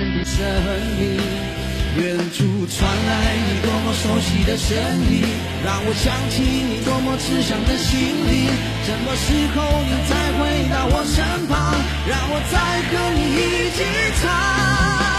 声音，远处传来你多么熟悉的声音，让我想起你多么慈祥的心灵。什么时候你再回到我身旁，让我再和你一起唱？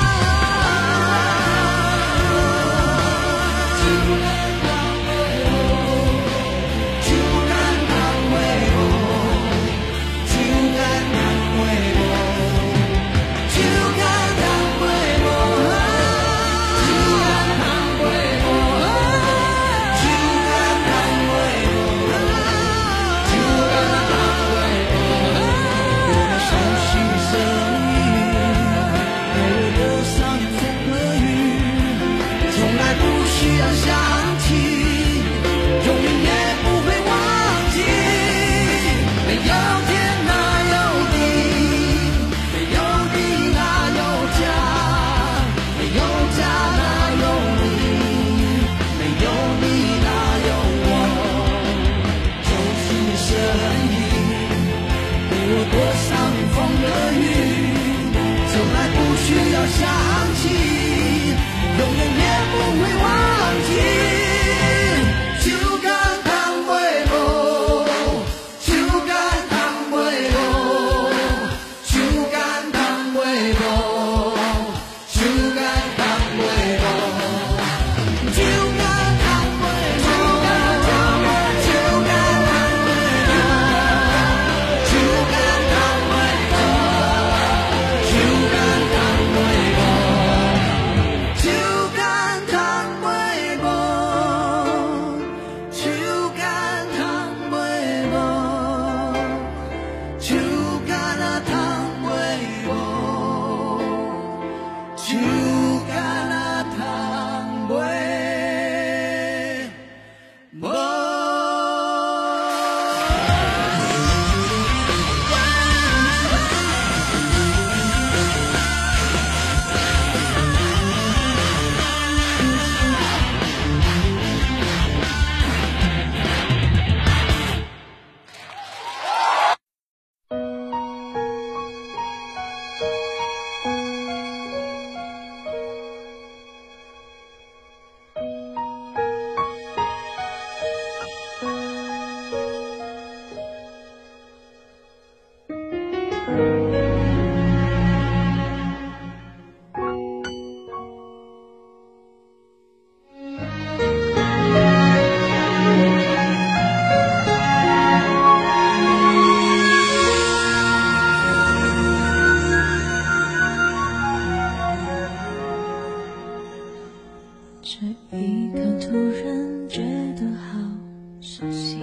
心。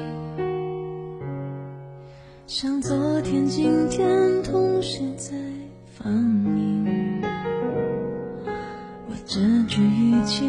像昨天今天同时在放映我这句语气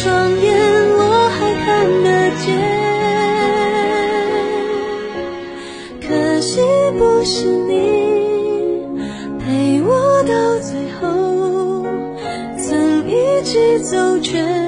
双眼我还看得见可惜不是你陪我到最后曾一起走却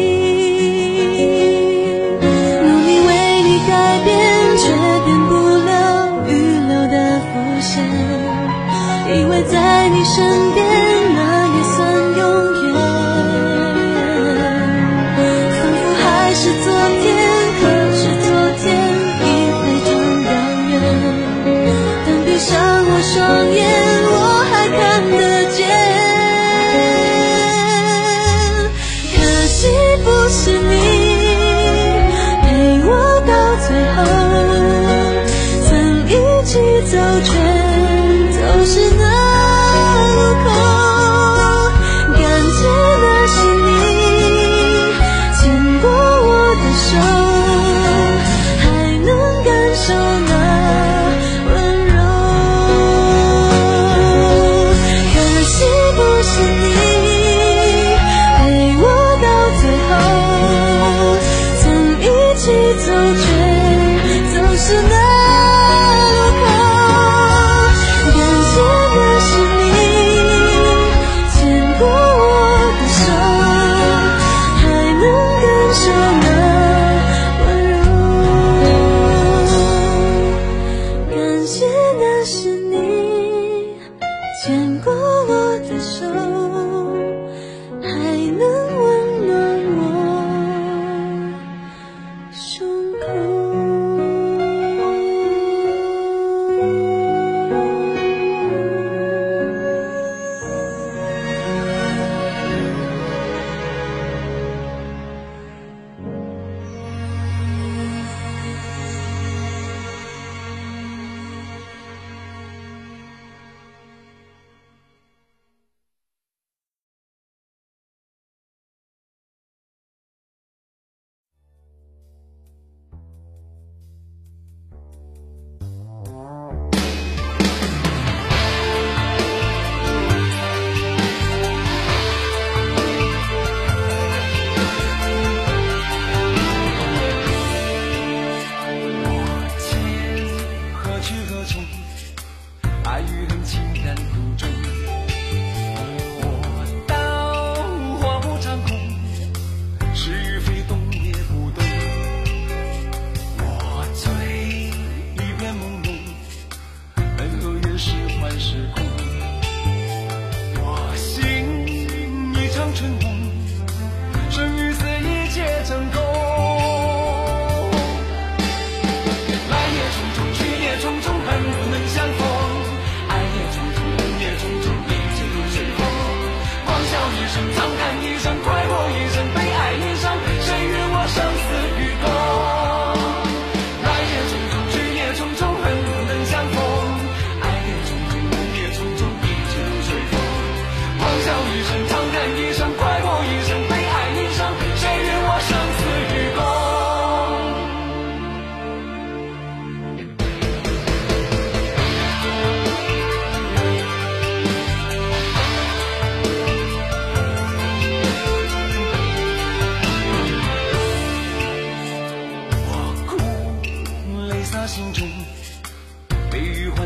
双眼我还看得见。可惜不是你 you know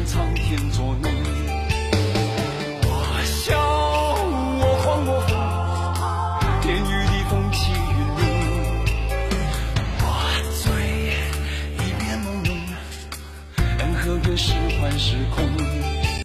苍天作孽。